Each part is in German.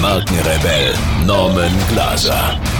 Markenrebell Norman Glaser.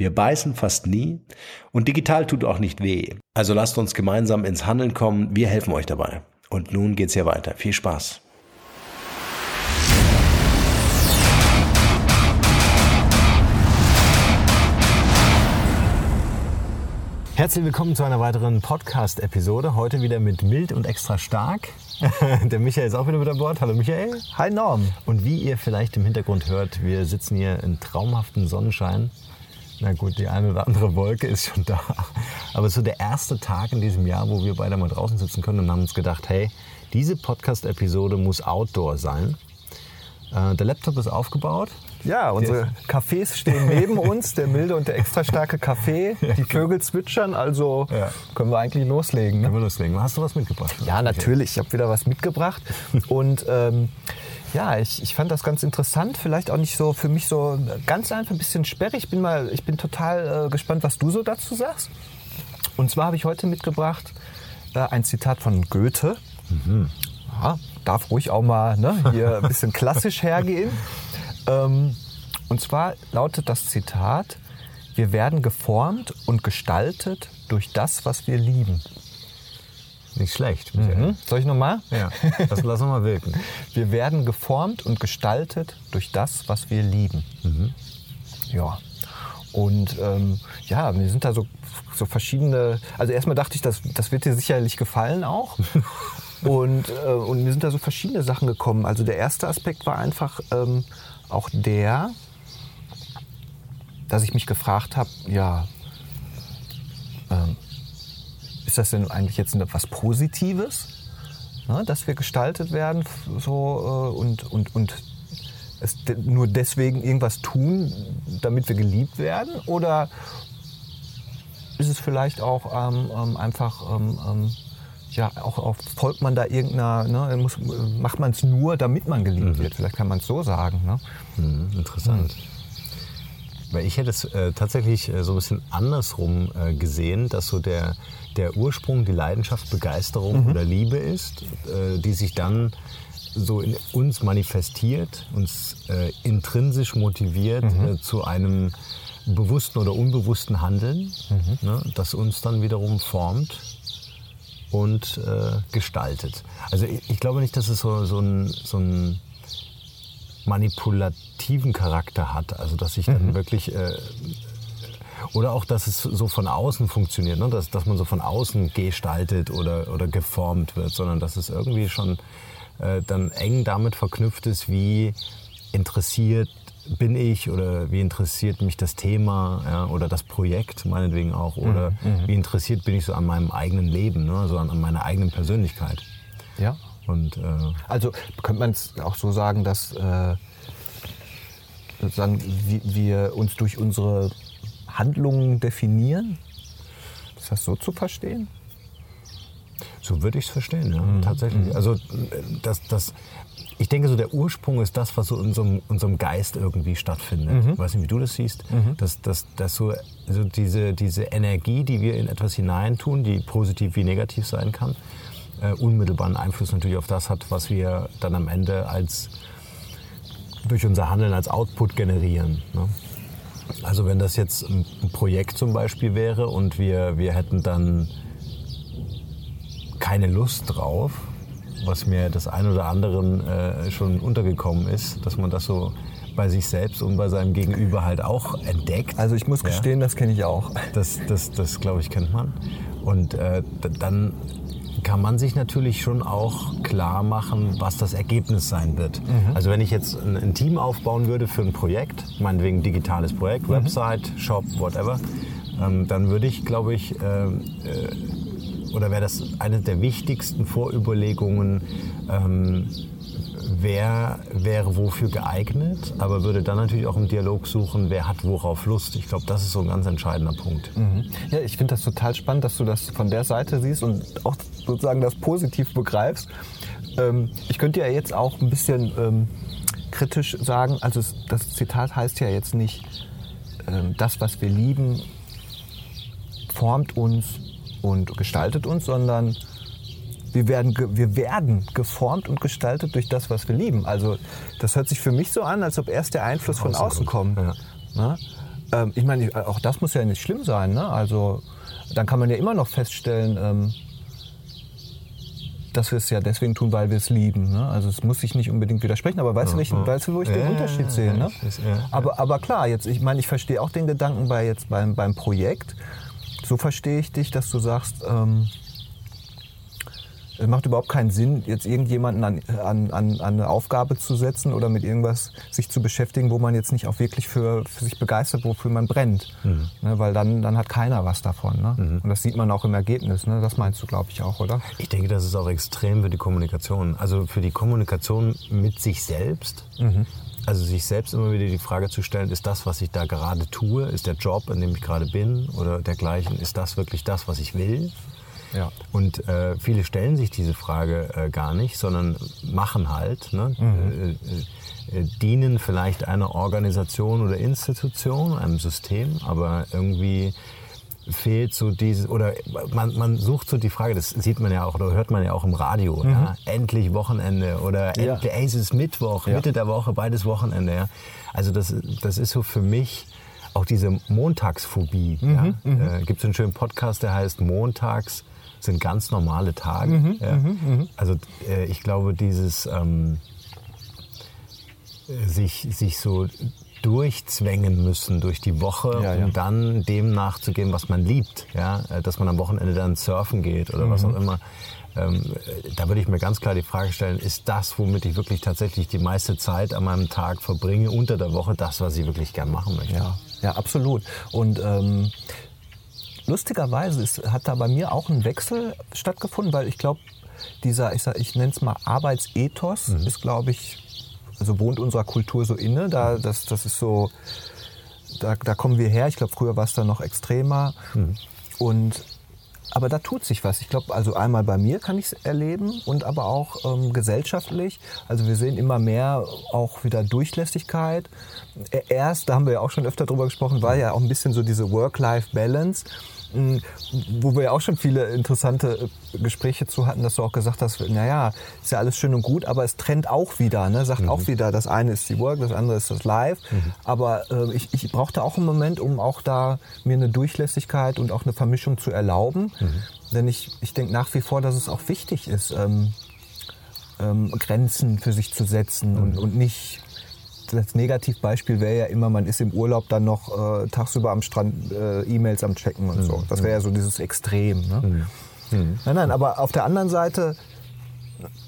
Wir beißen fast nie und digital tut auch nicht weh. Also lasst uns gemeinsam ins Handeln kommen. Wir helfen euch dabei. Und nun geht's hier weiter. Viel Spaß. Herzlich willkommen zu einer weiteren Podcast-Episode. Heute wieder mit mild und extra stark. Der Michael ist auch wieder mit an Bord. Hallo Michael. Hi Norm. Und wie ihr vielleicht im Hintergrund hört, wir sitzen hier in traumhaften Sonnenschein na gut, die eine oder andere Wolke ist schon da. Aber es ist so der erste Tag in diesem Jahr, wo wir beide mal draußen sitzen können und haben uns gedacht, hey, diese Podcast-Episode muss Outdoor sein. Äh, der Laptop ist aufgebaut. Ja, unsere Cafés stehen neben uns, der milde und der extra starke Kaffee. Die Vögel zwitschern, also ja. können wir eigentlich loslegen. Ne? Können wir loslegen. Hast du was mitgebracht? Ja, natürlich. Ich habe wieder was mitgebracht. und ähm, ja, ich, ich fand das ganz interessant. Vielleicht auch nicht so für mich so ganz einfach ein bisschen sperrig. Ich bin mal, ich bin total äh, gespannt, was du so dazu sagst. Und zwar habe ich heute mitgebracht äh, ein Zitat von Goethe. Mhm. Ja, darf ruhig auch mal ne, hier ein bisschen klassisch hergehen. Ähm, und zwar lautet das Zitat: Wir werden geformt und gestaltet durch das, was wir lieben. Nicht schlecht. Mhm. Soll ich nochmal? Ja, das lass mal wirken. Wir werden geformt und gestaltet durch das, was wir lieben. Mhm. Ja. Und ähm, ja, mir sind da so, so verschiedene. Also erstmal dachte ich, das, das wird dir sicherlich gefallen auch. und, äh, und mir sind da so verschiedene Sachen gekommen. Also der erste Aspekt war einfach ähm, auch der, dass ich mich gefragt habe, ja, ähm, ist das denn eigentlich jetzt etwas Positives, ne, dass wir gestaltet werden so, äh, und, und, und es nur deswegen irgendwas tun, damit wir geliebt werden? Oder ist es vielleicht auch ähm, ähm, einfach, ähm, ähm ja, auch, auch, folgt man da irgendeiner, ne, muss, macht man es nur, damit man geliebt mhm. wird? Vielleicht kann man es so sagen. Ne? Mhm, interessant. Mhm. Weil ich hätte es äh, tatsächlich äh, so ein bisschen andersrum äh, gesehen, dass so der, der Ursprung die Leidenschaft, Begeisterung mhm. oder Liebe ist, äh, die sich dann so in uns manifestiert, uns äh, intrinsisch motiviert mhm. Äh, zu einem bewussten oder unbewussten Handeln, mhm. ne, das uns dann wiederum formt und gestaltet. Also ich, ich, glaube nicht, dass es so, so ein, so ein manipulativen Charakter hat. Also dass ich dann mhm. wirklich äh, oder auch, dass es so von außen funktioniert, ne? dass, dass man so von außen gestaltet oder, oder geformt wird, sondern dass es irgendwie schon äh, dann eng damit verknüpft ist, wie interessiert bin ich oder wie interessiert mich das Thema ja, oder das Projekt meinetwegen auch oder mhm. mhm. wie interessiert bin ich so an meinem eigenen Leben, ne? so an, an meiner eigenen Persönlichkeit. Ja. Und, äh, also könnte man es auch so sagen, dass äh, sozusagen wir uns durch unsere Handlungen definieren? Ist das so zu verstehen? So würde ich es verstehen, ja, mhm. tatsächlich. Also das, das, ich denke, so der Ursprung ist das, was so in unserem, unserem Geist irgendwie stattfindet. Mhm. Ich weiß nicht, wie du das siehst. Mhm. Dass, dass, dass so also diese, diese Energie, die wir in etwas hineintun, die positiv wie negativ sein kann, äh, unmittelbaren Einfluss natürlich auf das hat, was wir dann am Ende als durch unser Handeln als Output generieren. Ne? Also wenn das jetzt ein Projekt zum Beispiel wäre und wir, wir hätten dann keine Lust drauf, was mir das ein oder anderen äh, schon untergekommen ist, dass man das so bei sich selbst und bei seinem Gegenüber halt auch entdeckt. Also ich muss gestehen, ja. das kenne ich auch. Das, das, das glaube ich, kennt man. Und äh, dann kann man sich natürlich schon auch klar machen, was das Ergebnis sein wird. Mhm. Also wenn ich jetzt ein, ein, Team aufbauen würde für ein Projekt, meinetwegen digitales Projekt, mhm. Website, Shop, whatever, ähm, dann würde ich, glaube ich, äh, äh, oder wäre das eine der wichtigsten Vorüberlegungen, ähm, wer wäre wofür geeignet, aber würde dann natürlich auch im Dialog suchen, wer hat worauf Lust. Ich glaube, das ist so ein ganz entscheidender Punkt. Mhm. Ja, ich finde das total spannend, dass du das von der Seite siehst und auch sozusagen das positiv begreifst. Ähm, ich könnte ja jetzt auch ein bisschen ähm, kritisch sagen, also das Zitat heißt ja jetzt nicht, ähm, das, was wir lieben, formt uns und gestaltet uns, sondern wir werden, wir werden geformt und gestaltet durch das, was wir lieben. Also das hört sich für mich so an, als ob erst der Einfluss von außen kommt. Ja. Ne? Ähm, ich meine, auch das muss ja nicht schlimm sein. Ne? Also dann kann man ja immer noch feststellen, ähm, dass wir es ja deswegen tun, weil wir es lieben. Ne? Also es muss sich nicht unbedingt widersprechen, aber weißt, ja, du, welchen, ja. weißt du, wo ich ja, den Unterschied sehe? Ne? aber, aber klar, jetzt, ich meine, ich verstehe auch den Gedanken bei jetzt beim, beim Projekt. So verstehe ich dich, dass du sagst, ähm, es macht überhaupt keinen Sinn, jetzt irgendjemanden an, an, an, eine Aufgabe zu setzen oder mit irgendwas sich zu beschäftigen, wo man jetzt nicht auch wirklich für, für sich begeistert, wofür man brennt. Mhm. Ne, weil dann, dann hat keiner was davon. Ne? Mhm. Und das sieht man auch im Ergebnis. Ne? Das meinst du, glaube ich, auch, oder? Ich denke, das ist auch extrem für die Kommunikation. Also für die Kommunikation mit sich selbst. Mhm. Also sich selbst immer wieder die Frage zu stellen, ist das, was ich da gerade tue, ist der Job, in dem ich gerade bin oder dergleichen, ist das wirklich das, was ich will? Ja. Und äh, viele stellen sich diese Frage äh, gar nicht, sondern machen halt, ne? Mhm. Äh, äh, dienen vielleicht einer Organisation oder Institution, einem System, aber irgendwie fehlt so dieses, oder man, man sucht so die Frage, das sieht man ja auch, oder hört man ja auch im Radio, mhm. ja? endlich Wochenende oder ja. endlich, ey, es ist Mittwoch, ja. Mitte der Woche, beides Wochenende. Ja? Also das, das ist so für mich auch diese Montagsphobie. Mhm, ja? Mhm. Äh, Gibt es einen schönen Podcast, der heißt Montags sind ganz normale Tage. Mhm, ja. mhm, mhm. also äh, ich glaube, dieses ähm, sich, sich so durchzwängen müssen durch die Woche, ja, um dann dem nachzugehen, was man liebt. Ja? Äh, dass man am Wochenende dann surfen geht oder was mhm. auch immer. Ähm, da würde ich mir ganz klar die Frage stellen, ist das, womit ich wirklich tatsächlich die meiste Zeit an meinem Tag verbringe, unter der Woche, das, was ich wirklich gern machen möchte? Ja, ja absolut. Und ähm, lustigerweise ist, hat da bei mir auch ein Wechsel stattgefunden, weil ich glaube, dieser, ich, ich nenne es mal Arbeitsethos, mhm. ist, glaube ich, also wohnt unserer Kultur so inne. Da, das, das ist so, da, da kommen wir her. Ich glaube, früher war es da noch extremer. Mhm. Und aber da tut sich was. Ich glaube, also einmal bei mir kann ich es erleben und aber auch ähm, gesellschaftlich. Also wir sehen immer mehr auch wieder Durchlässigkeit. Erst, da haben wir ja auch schon öfter drüber gesprochen, war ja auch ein bisschen so diese Work-Life-Balance wo wir ja auch schon viele interessante äh, Gespräche zu hatten, dass du auch gesagt hast, naja, ist ja alles schön und gut, aber es trennt auch wieder, ne? sagt mhm. auch wieder, das eine ist die Work, das andere ist das Live. Mhm. Aber äh, ich, ich brauchte auch einen Moment, um auch da mir eine Durchlässigkeit und auch eine Vermischung zu erlauben. Mhm. Denn ich, ich denke nach wie vor, dass es auch wichtig ist, ähm, ähm, Grenzen für sich zu setzen und, mhm. und nicht das Negativbeispiel wäre ja immer, man ist im Urlaub dann noch äh, tagsüber am Strand äh, E-Mails am Checken und mhm. so. Das wäre ja so dieses Extrem. Ne? Mhm. Mhm. Nein, nein, aber auf der anderen Seite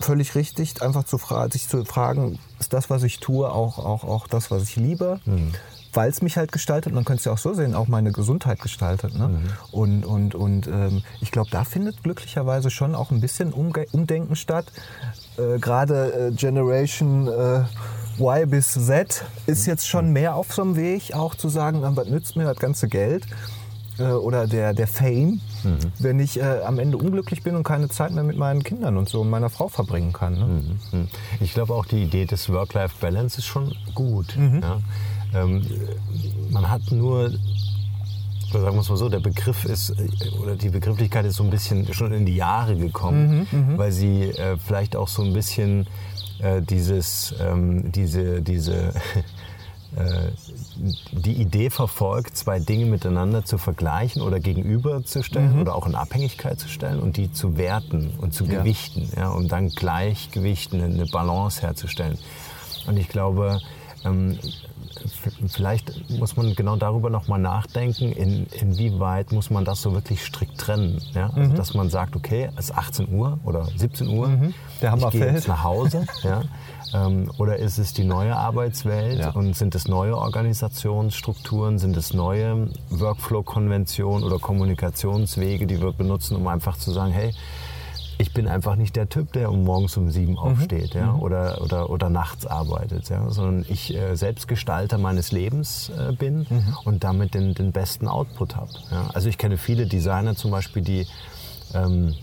völlig richtig, einfach zu sich zu fragen, ist das, was ich tue, auch, auch, auch das, was ich liebe? Mhm. Weil es mich halt gestaltet, man könnte es ja auch so sehen, auch meine Gesundheit gestaltet. Ne? Mhm. Und, und, und ähm, ich glaube, da findet glücklicherweise schon auch ein bisschen Umge Umdenken statt. Äh, Gerade äh, Generation äh, Y bis Z ist jetzt schon mehr auf so einem Weg, auch zu sagen, was nützt mir das ganze Geld? äh, oder der, der Fame, mhm. wenn ich äh, am Ende unglücklich bin und keine Zeit mehr mit meinen Kindern und so und meiner Frau verbringen kann. Ne? Mhm. mhm. Ich glaube auch die Idee des Work-Life-Balance ist schon gut. Mhm. Ja? Ähm, man hat nur sagen wir es mal so, der Begriff ist, oder die Begrifflichkeit ist so ein bisschen schon in die Jahre gekommen, mhm, mhm. weil sie äh, vielleicht auch so ein bisschen äh, dieses, ähm, diese, diese, äh, die Idee verfolgt, zwei Dinge miteinander zu vergleichen oder gegenüberzustellen mhm. oder auch in Abhängigkeit zu stellen und die zu werten und zu ja. gewichten, ja, um dann Gleichgewichten, eine Balance herzustellen. Und ich glaube, ähm, vielleicht muss man genau darüber nochmal nachdenken, in, inwieweit muss man das so wirklich strikt trennen. Ja? Also, mhm. Dass man sagt, okay, es ist 18 Uhr oder 17 Uhr, mhm. Der Hammer ich gehe jetzt nach Hause. ja? Ähm, oder ist es die neue Arbeitswelt ja. und sind es neue Organisationsstrukturen, sind es neue Workflow-Konventionen oder Kommunikationswege, die wir benutzen, um einfach zu sagen, hey, ich bin einfach nicht der Typ, der um morgens um sieben mhm. aufsteht ja, mhm. oder, oder, oder nachts arbeitet, ja, sondern ich äh, selbst Gestalter meines Lebens äh, bin mhm. und damit den, den besten Output habe. Ja. Also ich kenne viele Designer zum Beispiel, die ähm,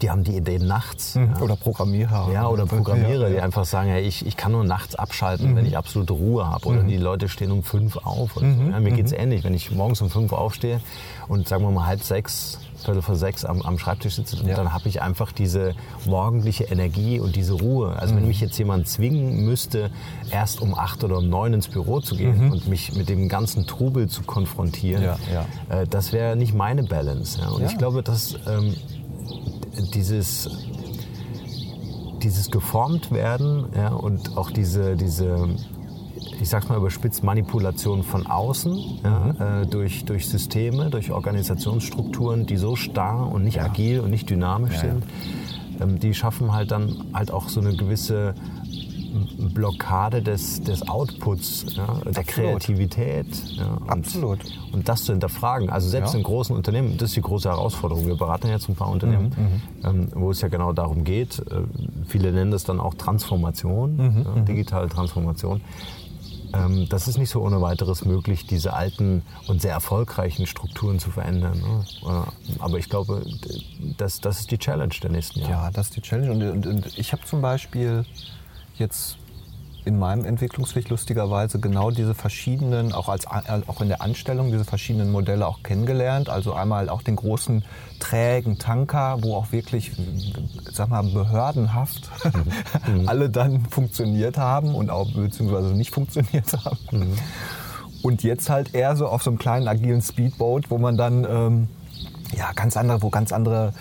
die haben die Idee nachts. Mhm. Ja. Oder Programmierer. Ja, oder Programmierer, die einfach sagen, ja, ich, ich kann nur nachts abschalten, mhm. wenn ich absolute Ruhe habe. Oder mhm. die Leute stehen um fünf auf. So. ja, mir geht es ähnlich, wenn ich morgens um fünf aufstehe und sagen wir mal halb sechs Viertel vor sechs am, am Schreibtisch sitze und ja. dann habe ich einfach diese morgendliche Energie und diese Ruhe. Also mhm. wenn mich jetzt jemand zwingen müsste, erst um acht oder um neun ins Büro zu gehen mhm. und mich mit dem ganzen Trubel zu konfrontieren. Äh, das wäre nicht meine Balance. Und ich glaube, dass ähm, dieses dieses geformt werden ja, und auch diese, diese ich sag's mal überspitzt, Manipulation von außen ja, mhm. äh, durch, durch Systeme, durch Organisationsstrukturen, die so starr und nicht ja. agil und nicht dynamisch ja, sind, ähm, die schaffen halt dann halt auch so eine gewisse Blockade des, des Outputs, ja, der. Kreativität. Ja, und, Absolut. Und das zu hinterfragen. Also selbst ja. in großen Unternehmen, das ist die große Herausforderung. Wir beraten jetzt ein paar Unternehmen, mhm, mhm. ähm, wo es ja genau darum geht. Äh, viele nennen das dann auch Transformation, mhm, ja, mhm. digitale Transformation. Ähm, das ist nicht so ohne weiteres möglich, diese alten und sehr erfolgreichen Strukturen zu verändern. Ne? Äh, aber ich glaube, das, das ist die Challenge der nächsten Jahre. Ja, das ist die Challenge. Und, und, und ich habe zum Beispiel jetzt in meinem Entwicklungsweg lustigerweise genau diese verschiedenen, auch, als, auch in der Anstellung, diese verschiedenen Modelle auch kennengelernt. Also einmal auch den großen, trägen Tanker, wo auch wirklich, sag mal, behördenhaft mhm. alle dann funktioniert haben und auch beziehungsweise nicht funktioniert haben. Mhm. Und jetzt halt eher so auf so einem kleinen agilen Speedboat, wo man dann ähm, ja ganz andere, wo ganz andere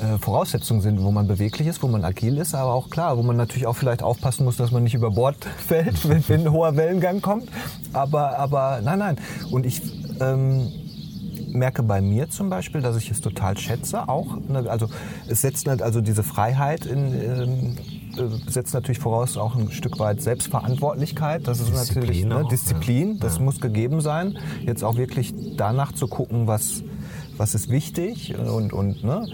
äh, Voraussetzungen sind, wo man beweglich ist, wo man agil ist, aber auch klar, wo man natürlich auch vielleicht aufpassen muss, dass man nicht über Bord fällt, wenn, wenn ein hoher Wellengang kommt. Aber, aber nein, nein. Und ich ähm, merke bei mir zum Beispiel, dass ich es total schätze, auch. Ne, also es setzt also diese Freiheit in, ähm, äh, setzt natürlich voraus auch ein Stück weit Selbstverantwortlichkeit. Das ist Disziplin natürlich ne, Disziplin, das ja. muss gegeben sein. Jetzt auch wirklich danach zu gucken, was was ist wichtig und, und ne,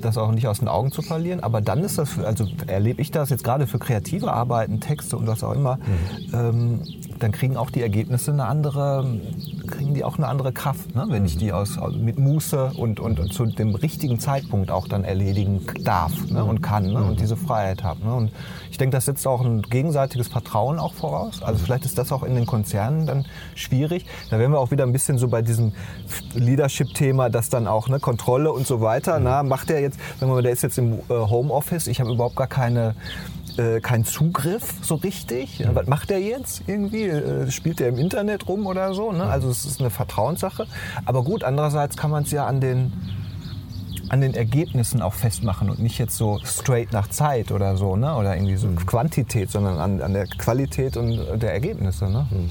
das auch nicht aus den Augen zu verlieren. Aber dann ist das, also erlebe ich das jetzt gerade für kreative Arbeiten, Texte und was auch immer, mhm. ähm, dann kriegen auch die Ergebnisse eine andere, kriegen die auch eine andere Kraft, ne? wenn ich die aus, mit Muße und, und zu dem richtigen Zeitpunkt auch dann erledigen darf ne? und kann ne? und diese Freiheit habe. Ne? Und ich denke, das setzt auch ein gegenseitiges Vertrauen auch voraus. Also vielleicht ist das auch in den Konzernen dann schwierig. Da wären wir auch wieder ein bisschen so bei diesem Leadership-Thema, dass dann auch ne, Kontrolle und so weiter. Na, macht er jetzt, wenn man, der ist jetzt im äh, Homeoffice, ich habe überhaupt gar keine äh, keinen Zugriff so richtig. Mhm. Was macht er jetzt irgendwie? Äh, spielt er im Internet rum oder so? Ne? Also es ist eine Vertrauenssache. Aber gut, andererseits kann man es ja an den an den Ergebnissen auch festmachen und nicht jetzt so straight nach Zeit oder so, ne? Oder irgendwie so mhm. Quantität, sondern an, an der Qualität und der Ergebnisse, ne? Mhm.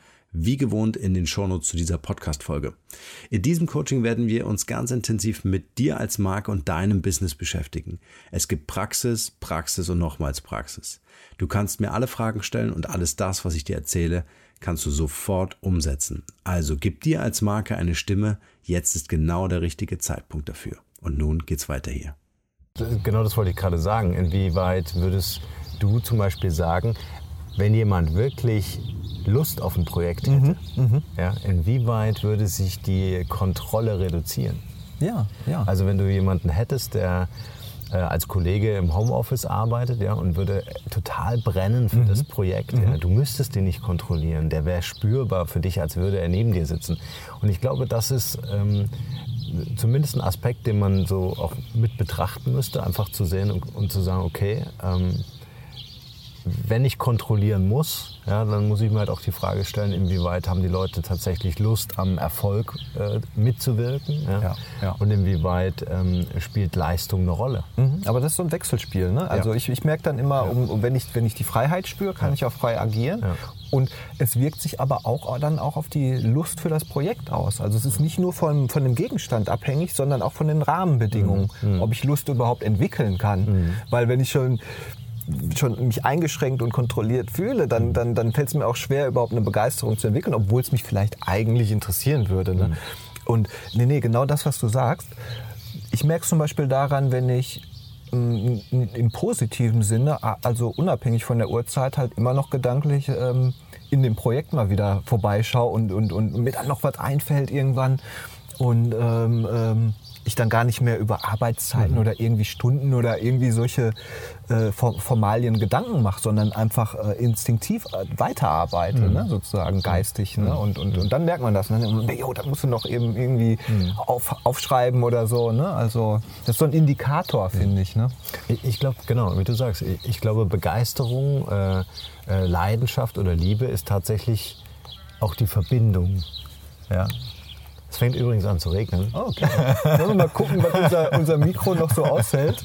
wie gewohnt in den Shownotes zu dieser Podcast-Folge. In diesem Coaching werden wir uns ganz intensiv mit dir als Marke und deinem Business beschäftigen. Es gibt Praxis, Praxis und nochmals Praxis. Du kannst mir alle Fragen stellen und alles das, was ich dir erzähle, kannst du sofort umsetzen. Also gib dir als Marke eine Stimme. Jetzt ist genau der richtige Zeitpunkt dafür. Und nun geht's weiter hier. Genau das wollte ich gerade sagen. Inwieweit würdest du zum Beispiel sagen, wenn jemand wirklich Lust auf ein Projekt hätte, mhm, ja, inwieweit würde sich die Kontrolle reduzieren? Ja, ja. Also wenn du jemanden hättest, der äh, als Kollege im Homeoffice arbeitet ja, und würde total brennen für mhm. das Projekt. Mhm. Ja. Du müsstest den nicht kontrollieren. Der wäre spürbar für dich, als würde er neben dir sitzen. Und ich glaube, das ist ähm, zumindest ein Aspekt, den man so auch mit betrachten müsste, einfach zu sehen und, und zu sagen, okay, ähm, wenn ich kontrollieren muss, ja, dann muss ich mir halt auch die Frage stellen, inwieweit haben die Leute tatsächlich Lust am Erfolg äh, mitzuwirken ja? Ja, ja. und inwieweit ähm, spielt Leistung eine Rolle. Mhm. Aber das ist so ein Wechselspiel. Ne? Also ich, ich merke dann immer, um, um, wenn, ich, wenn ich die Freiheit spüre, kann ich auch frei agieren. Und es wirkt sich aber auch dann auch auf die Lust für das Projekt aus. Also es ist nicht nur von, von dem Gegenstand abhängig, sondern auch von den Rahmenbedingungen, mhm. mhm. ob ich Lust überhaupt entwickeln kann. Mhm. Weil wenn ich schon schon mich eingeschränkt und kontrolliert fühle, dann, dann, dann fällt es mir auch schwer, überhaupt eine Begeisterung zu entwickeln, obwohl es mich vielleicht eigentlich interessieren würde. Ne? Mhm. Und nee, nee, genau das, was du sagst. Ich merke es zum Beispiel daran, wenn ich mm, im positiven Sinne, also unabhängig von der Uhrzeit, halt immer noch gedanklich ähm, in dem Projekt mal wieder vorbeischaue und, und, und mir dann noch was einfällt irgendwann. Und ähm, ähm, ich dann gar nicht mehr über Arbeitszeiten mhm. oder irgendwie Stunden oder irgendwie solche äh, Formalien Gedanken mache, sondern einfach äh, instinktiv äh, weiterarbeite, mhm. ne, sozusagen geistig. Ne? Mhm. Und, und, und dann merkt man das. Ne? Jo, da musst du noch eben irgendwie mhm. auf, aufschreiben oder so. Ne? Also das ist so ein Indikator, finde ich. Ne? Ich, ich glaube, genau, wie du sagst, ich, ich glaube Begeisterung, äh, äh, Leidenschaft oder Liebe ist tatsächlich auch die Verbindung. Ja, es fängt übrigens an zu regnen. Oh, okay. Wollen wir mal gucken, was unser, unser Mikro noch so aushält?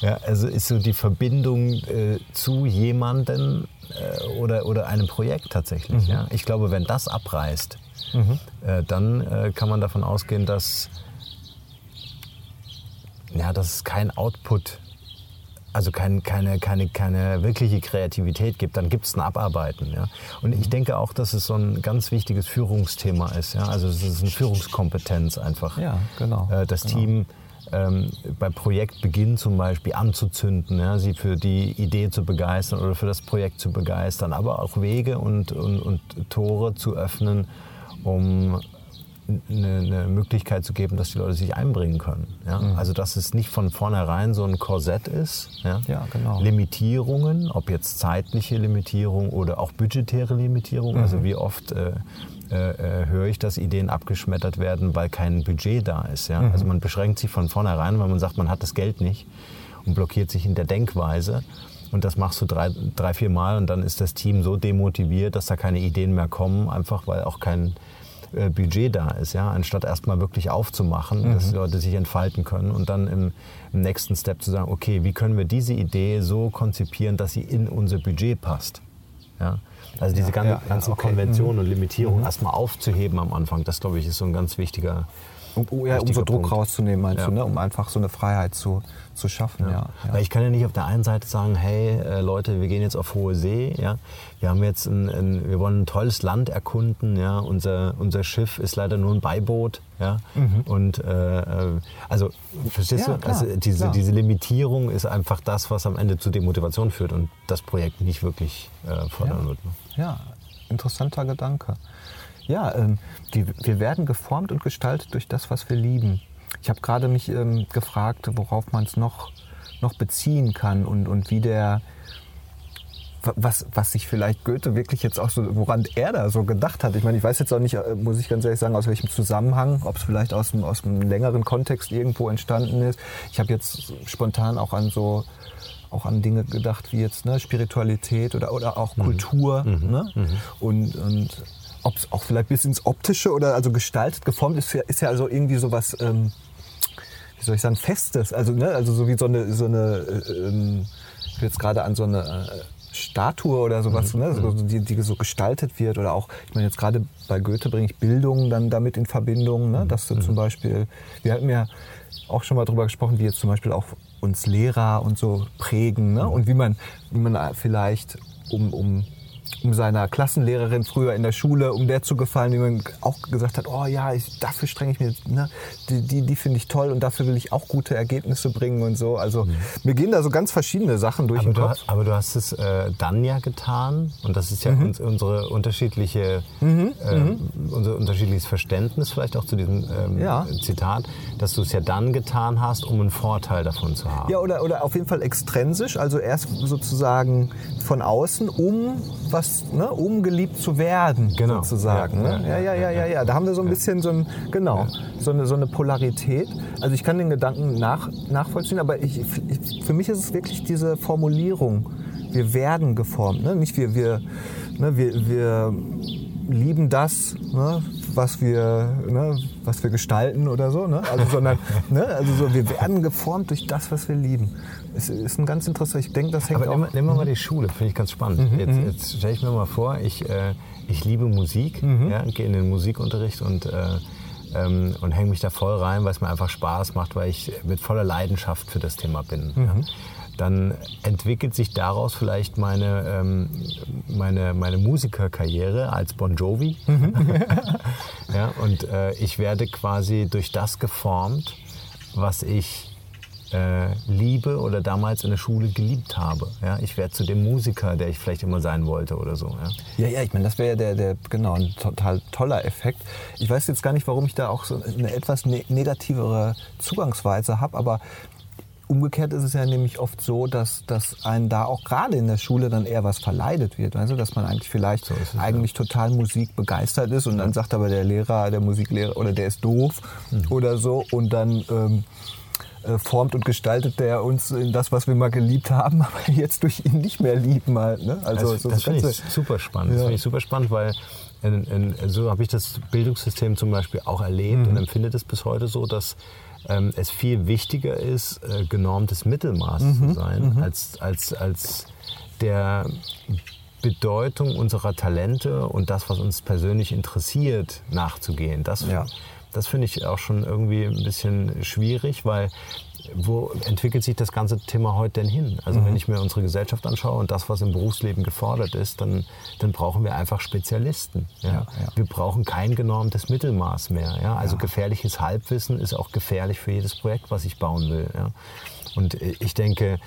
Ja, also ist so die Verbindung äh, zu jemandem äh, oder, oder einem Projekt tatsächlich. Mhm. Ja? Ich glaube, wenn das abreißt, mhm. äh, dann äh, kann man davon ausgehen, dass, ja, dass es kein Output also kein, keine, keine, keine wirkliche Kreativität gibt, dann gibt es ein Abarbeiten. Ja? Und ich denke auch, dass es so ein ganz wichtiges Führungsthema ist. Ja? Also es ist eine Führungskompetenz einfach. Ja, genau. Äh, das genau. Team ähm, bei Projektbeginn zum Beispiel anzuzünden, ja? sie für die Idee zu begeistern oder für das Projekt zu begeistern, aber auch Wege und, und, und Tore zu öffnen, um eine, eine, Möglichkeit zu geben, dass die Leute sich einbringen können. Ja? Mhm. Also dass es nicht von vornherein so ein Korsett ist. Ja? ja genau. Limitierungen, ob jetzt zeitliche Limitierung oder auch budgetäre Limitierung. Also mhm. Also wie oft äh, äh, äh, höre ich, dass Ideen abgeschmettert werden, weil kein Budget da ist. Ja? Mhm. Also man beschränkt sich von vornherein, weil man sagt, man hat das Geld nicht und blockiert sich in der Denkweise. Und das machst du drei, drei vier Mal und dann ist das Team so demotiviert, dass da keine Ideen mehr kommen, einfach weil auch kein äh, Budget da ist, ja, anstatt erstmal wirklich aufzumachen, mhm. dass die Leute sich entfalten können und dann im, im, nächsten Step zu sagen, okay, wie können wir diese Idee so konzipieren, dass sie in unser Budget passt. Ja? Also diese ja, ganzen, ja, ganzen okay. Konventionen mhm. und Limitierungen mhm. erstmal aufzuheben am Anfang, das glaube ich ist so ein ganz wichtiger um, oh, ja, um so Druck Punkt. rauszunehmen, meinst ja. du, ne? um einfach so eine Freiheit zu, zu schaffen. Ja. Weil ich kann ja nicht auf der einen Seite sagen, hey äh, Leute, wir gehen jetzt auf hohe See, ja, wir haben jetzt ein, ein, wir wollen ein tolles Land erkunden, ja, unser, unser Schiff ist leider nur ein Beiboot, ja, mhm. und äh, äh also verstehst du, klar, also diese, diese Limitierung ist einfach das, was am Ende zu Demotivation führt und das Projekt nicht wirklich äh, fördern wird. Ne? Ja, interessanter Gedanke. Ja, ähm, die, wir werden geformt und gestaltet durch das, was wir lieben. Ich habe gerade mich ähm, gefragt, worauf man es noch, noch beziehen kann und, und wie der, was, was sich vielleicht Goethe wirklich jetzt auch so, woran er da so gedacht hat. Ich meine, ich weiß jetzt auch nicht, äh, muss ich ganz ehrlich sagen, aus welchem Zusammenhang, ob es vielleicht aus einem, aus einem längeren Kontext irgendwo entstanden ist. Ich habe jetzt spontan auch an so auch an Dinge gedacht wie jetzt ne, Spiritualität oder, oder auch mhm. Kultur. Mhm. Ne? Mhm. Und, und ob es auch vielleicht bis ins Optische oder also gestaltet, geformt ist, ist ja also irgendwie sowas, ähm, wie soll ich sagen, Festes. Also, ne, also so wie so eine, so eine äh, ähm, ich will jetzt gerade an so eine äh, Statue oder sowas, ne, so, die, die so gestaltet wird oder auch, ich meine jetzt gerade bei Goethe bringe ich Bildung dann damit in Verbindung, ne, dass du zum Beispiel, wir hatten ja auch schon mal drüber gesprochen, wie jetzt zum Beispiel auch uns Lehrer und so prägen ne, und wie man, wie man vielleicht um, um um seiner Klassenlehrerin früher in der Schule, um der zu gefallen, die man auch gesagt hat, oh ja, ich, dafür strenge ich mir, ne, die, die, die finde ich toll und dafür will ich auch gute Ergebnisse bringen und so. Also mhm. mir gehen da so ganz verschiedene Sachen durch aber den du, Kopf. aber du hast es äh, dann ja getan und das ist ja mhm. uns, unsere unterschiedliche, mhm. Äh, unser unterschiedliches Verständnis vielleicht auch zu diesem ähm, ja. Zitat, dass du es ja dann getan hast, um einen Vorteil davon zu haben. Ja, oder, oder auf jeden Fall extrinsisch, also erst sozusagen von außen, um was, ne, um geliebt zu werden, genau. sozusagen. Ja, ne? ja, ja, ja, ja, ja, Da haben wir so ein bisschen so ein, genau, so eine, so eine Polarität. Also ich kann den Gedanken nach, nachvollziehen, aber ich, ich, für mich ist es wirklich diese Formulierung. Wir werden geformt, ne? nicht wir, wir, ne, wir, wir lieben das, ne, was wir, ne, was wir gestalten oder so, ne? Also, sondern, ne, also so, wir werden geformt durch das, was wir lieben. Es ist ein ganz interessant. Ich denke, das hängt Aber auch. Nehmen, wir mal die Schule, finde ich ganz spannend. Mhm, jetzt, mhm. jetzt stelle ich mir mal vor, ich, äh, ich liebe Musik, mhm. ja, gehe in den Musikunterricht und äh, ähm, und hänge mich da voll rein, weil es mir einfach Spaß macht, weil ich mit voller Leidenschaft für das Thema bin. Mhm. Ja dann entwickelt sich daraus vielleicht meine, ähm, meine, meine Musikerkarriere als Bon Jovi. Mhm. ja, und äh, ich werde quasi durch das geformt, was ich äh, liebe oder damals in der Schule geliebt habe. Ja, ich werde zu dem Musiker, der ich vielleicht immer sein wollte oder so. Ja, ja, ja ich meine, das wäre ja der, der, genau, ein total toller Effekt. Ich weiß jetzt gar nicht, warum ich da auch so eine etwas ne negativere Zugangsweise habe, aber Umgekehrt ist es ja nämlich oft so, dass, dass einen da auch gerade in der Schule dann eher was verleidet wird. Also, dass man eigentlich vielleicht so es, eigentlich ja. total Musik begeistert ist und dann sagt aber der Lehrer, der Musiklehrer oder der ist doof mhm. oder so und dann ähm, äh, formt und gestaltet der uns in das, was wir mal geliebt haben, aber jetzt durch ihn nicht mehr lieben halt. Ne? Also, das, so das, das finde ich super spannend. Ja. Das finde ich super spannend, weil in, in, so habe ich das Bildungssystem zum Beispiel auch erlebt mhm. und empfinde es bis heute so, dass ähm, es viel wichtiger ist, äh, genormtes Mittelmaß mhm. zu sein, mhm. als, als, als der Bedeutung unserer Talente und das, was uns persönlich interessiert, nachzugehen. Das, ja. Das finde ich auch schon irgendwie ein bisschen schwierig, weil wo entwickelt sich das ganze Thema heute denn hin? Also mhm. wenn ich mir unsere Gesellschaft anschaue und das, was im Berufsleben gefordert ist, dann, dann brauchen wir einfach Spezialisten. Ja? Ja, ja. Wir brauchen kein genormtes Mittelmaß mehr. Also gefährliches Halbwissen ist auch gefährlich für jedes Projekt, was ich bauen will. Und ich denke,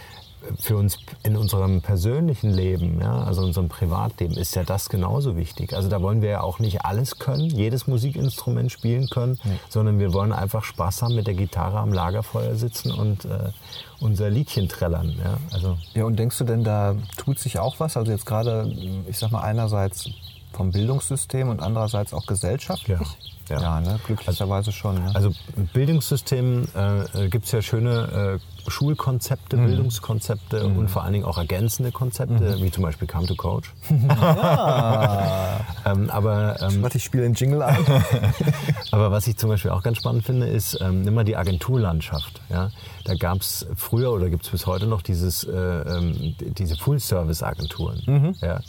für uns in unserem persönlichen Leben, ja, also unserem Privatleben, ist ja das genauso wichtig. Also da wollen wir ja auch nicht alles können, jedes Musikinstrument spielen können, ja. sondern wir wollen einfach Spaß haben, mit der Gitarre am Lagerfeuer sitzen und äh, unser Liedchen trällern. Ja, also. ja, und denkst du denn, da tut sich auch was? Also jetzt gerade, ich sag mal, einerseits vom Bildungssystem und andererseits auch gesellschaftlich? Ja. Ja, ja ne? glücklicherweise schon. Ne? Also im Bildungssystem äh, gibt es ja schöne äh, Schulkonzepte, mhm. Bildungskonzepte mhm. und vor allen Dingen auch ergänzende Konzepte, mhm. wie zum Beispiel Come to Coach. ah. ähm, aber, ähm, Warte, ich spiele den Jingle an. aber was ich zum Beispiel auch ganz spannend finde, ist, ähm, nimm mal die Agenturlandschaft. Ja? Da gab es früher oder gibt es bis heute noch dieses, äh, ähm, diese Full-Service-Agenturen. Mhm. Ja?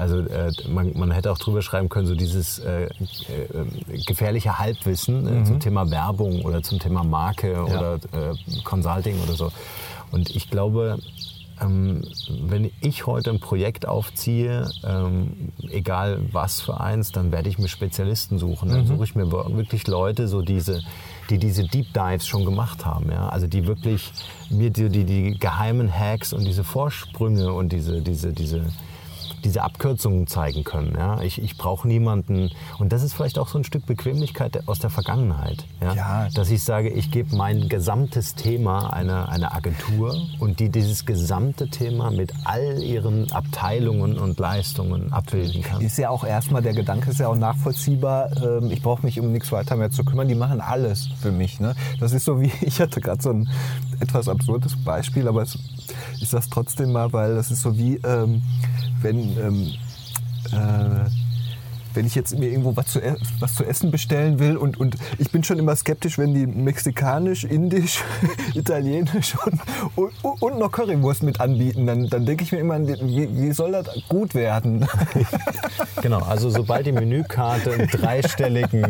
Also äh, man, man, hätte auch drüber schreiben können, so dieses äh, äh, gefährliche Halbwissen äh, mhm. zum Thema Werbung oder zum Thema Marke ja. oder äh, Consulting oder so. Und ich glaube, ähm, wenn ich heute ein Projekt aufziehe, ähm, egal was für eins, dann werde ich mir Spezialisten suchen. Dann mhm. suche ich mir wirklich Leute, so diese, die diese Deep Dives schon gemacht haben. Ja? Also die wirklich mir die, die, die geheimen Hacks und diese Vorsprünge und diese, diese, diese diese Abkürzungen zeigen können. Ja? Ich, ich brauche niemanden. Und das ist vielleicht auch so ein Stück Bequemlichkeit aus der Vergangenheit. Ja? ja. Dass ich sage, ich gebe mein gesamtes Thema einer, einer Agentur und die dieses gesamte Thema mit all ihren Abteilungen und Leistungen abbilden kann. Ist ja auch erstmal, der Gedanke ist ja auch nachvollziehbar. Ähm, ich brauche mich um nichts weiter mehr zu kümmern. Die machen alles für mich. Ne? Das ist so wie, ich hatte gerade so ein etwas absurdes Beispiel, aber es, ich sage es trotzdem mal, weil das ist so wie, ähm, wenn, ähm, äh, wenn ich jetzt mir irgendwo was zu, e- was zu essen bestellen will und, und ich bin schon immer skeptisch, wenn die mexikanisch, indisch, italienisch und, und, und noch Currywurst mit anbieten, dann, dann denke ich mir immer, wie, wie soll das gut werden? Genau, also sobald die Menükarte einen dreistelligen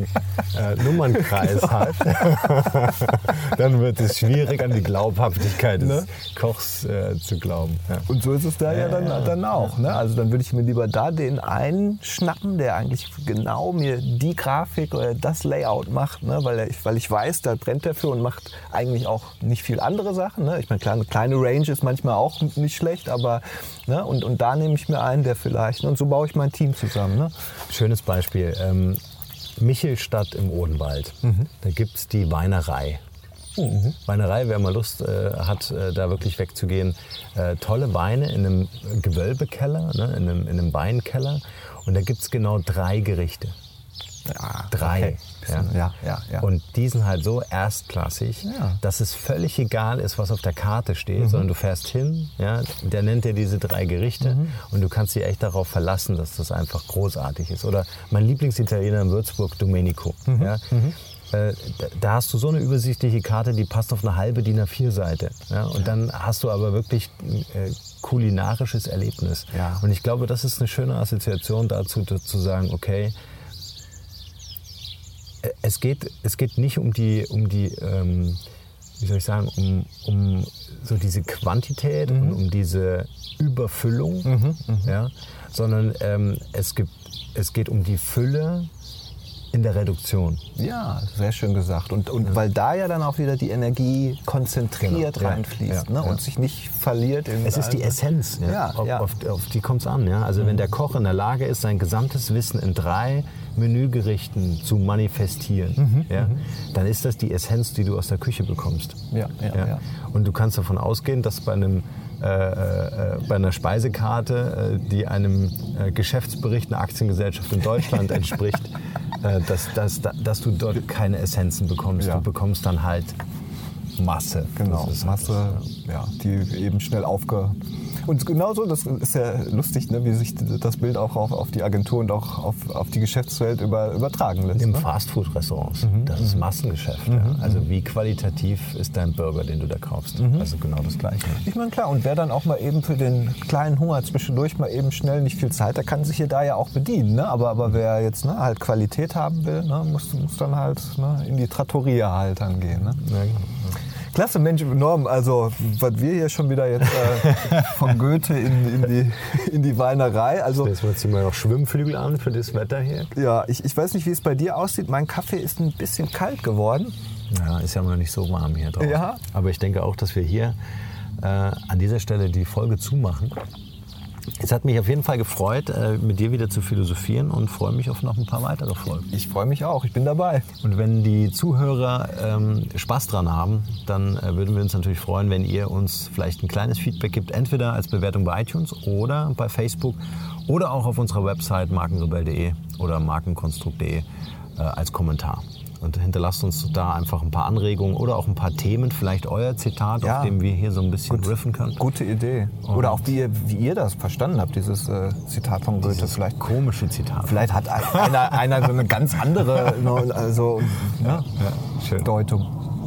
äh, Nummernkreis Genau. hat, dann wird es schwierig, an die Glaubhaftigkeit des Ne? Kochs äh, zu glauben. Ja. Und so ist es da ja dann, dann auch. Ne? Also dann würde ich mir lieber da den einen schnappen, der eigentlich genau mir die Grafik oder das Layout macht, ne? weil, er, weil ich weiß, da brennt er für und macht eigentlich auch nicht viel andere Sachen. Ne? Ich meine, klar, eine kleine Range ist manchmal auch nicht schlecht, aber ne? und, und da nehme ich mir einen, der vielleicht, ne? und so baue ich mein Team zusammen. Ne? Schönes Beispiel. Ähm, Michelstadt im Odenwald. Mhm. Da gibt es die Weinerei. Weinerei, wer mal Lust äh, hat, äh, da wirklich wegzugehen. Äh, tolle Weine in einem Gewölbekeller, ne, in, einem, in einem Weinkeller. Und da gibt es genau drei Gerichte. Ja, Drei. okay. Ja, ja, ja. Und die sind halt so erstklassig, Ja. Mhm. dass es völlig egal ist, was auf der Karte steht, sondern du fährst hin, ja, der nennt dir diese drei Gerichte Mhm. und du kannst dich echt darauf verlassen, dass das einfach großartig ist. Oder mein Lieblingsitaliener in Würzburg, Domenico. Mhm. Ja, äh, da- hast du so eine übersichtliche Karte, die passt auf eine halbe DIN A4-Seite. Ja, und dann hast du aber wirklich äh, kulinarisches Erlebnis. Ja. Und ich glaube, das ist eine schöne Assoziation dazu, zu sagen, okay, es geht, es geht nicht um die, um die ähm, wie soll ich sagen, um, um so diese Quantität und um diese Überfüllung, ja, sondern ähm, es, gibt, es geht um die Fülle in der Reduktion. Ja, sehr schön gesagt. Und, und weil da ja dann auch wieder die Energie konzentriert Genau, ja, reinfließt ja, ne? ja. und sich nicht verliert. In Es ist die Essenz. Ja. Ja, auf, ja. Auf, auf die kommt es an. Ja. Also wenn der Koch in der Lage ist, sein gesamtes Wissen in drei Menügerichten zu manifestieren, ja, dann ist das die Essenz, die du aus der Küche bekommst. Ja, ja, ja. Und du kannst davon ausgehen, dass bei einem bei einer Speisekarte, äh, die einem äh, Geschäftsbericht einer Aktiengesellschaft in Deutschland entspricht, äh, dass, dass, dass du dort keine Essenzen bekommst. Ja. Du bekommst dann halt Masse. Genau, Das ist- Masse, ja, die eben schnell aufge... Und genauso, das ist ja lustig, ne, wie sich das Bild auch auf, auf die Agentur und auch auf, auf die Geschäftswelt über, übertragen lässt. Im Ne? Fastfood-Restaurants. Das ist Massengeschäft. Ja. Also wie qualitativ ist dein Burger, den du da kaufst? Also genau das Gleiche. Ich meine, klar, und wer dann auch mal eben für den kleinen Hunger zwischendurch mal eben schnell nicht viel Zeit, der kann sich hier da ja auch bedienen. Ne? Aber, aber wer jetzt ne, halt Qualität haben will, ne, muss, muss dann halt ne, in die Trattoria halt dann gehen. Ne? Ja, genau. Klasse, Mensch, Norm, also was wir hier schon wieder jetzt äh, von Goethe in, in, die, in die Weinerei. Also Jetzt mal ziehen wir noch Schwimmflügel an für das Wetter hier. ja, ich, ich weiß nicht, wie es bei dir aussieht. Mein Kaffee ist ein bisschen kalt geworden. Ja, ist ja mal nicht so warm hier drauf. Ja. Aber ich denke auch, dass wir hier äh, an dieser Stelle die Folge zumachen. Es hat mich auf jeden Fall gefreut, äh, mit dir wieder zu philosophieren und freue mich auf noch ein paar weitere Folgen. Ich freue mich auch, ich bin dabei. Und wenn die Zuhörer ähm, Spaß dran haben, dann äh, würden wir uns natürlich freuen, wenn ihr uns vielleicht ein kleines Feedback gibt, entweder als Bewertung bei iTunes oder bei Facebook oder auch auf unserer Website markenrebell.de oder markenkonstrukt.de äh, als Kommentar. Und hinterlasst uns da einfach ein paar Anregungen oder auch ein paar Themen, vielleicht euer Zitat, Ja. auf dem wir hier so ein bisschen riffen können. Gute Idee. Oder auch wie ihr, wie ihr das verstanden habt, dieses äh, Zitat von Goethe. Vielleicht, Komische Zitat. vielleicht hat ein- einer, einer so eine ganz andere ne, also, ne, schön. Deutung.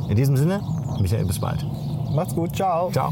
In diesem Sinne, Michael, bis bald. Macht's gut, ciao. Ciao.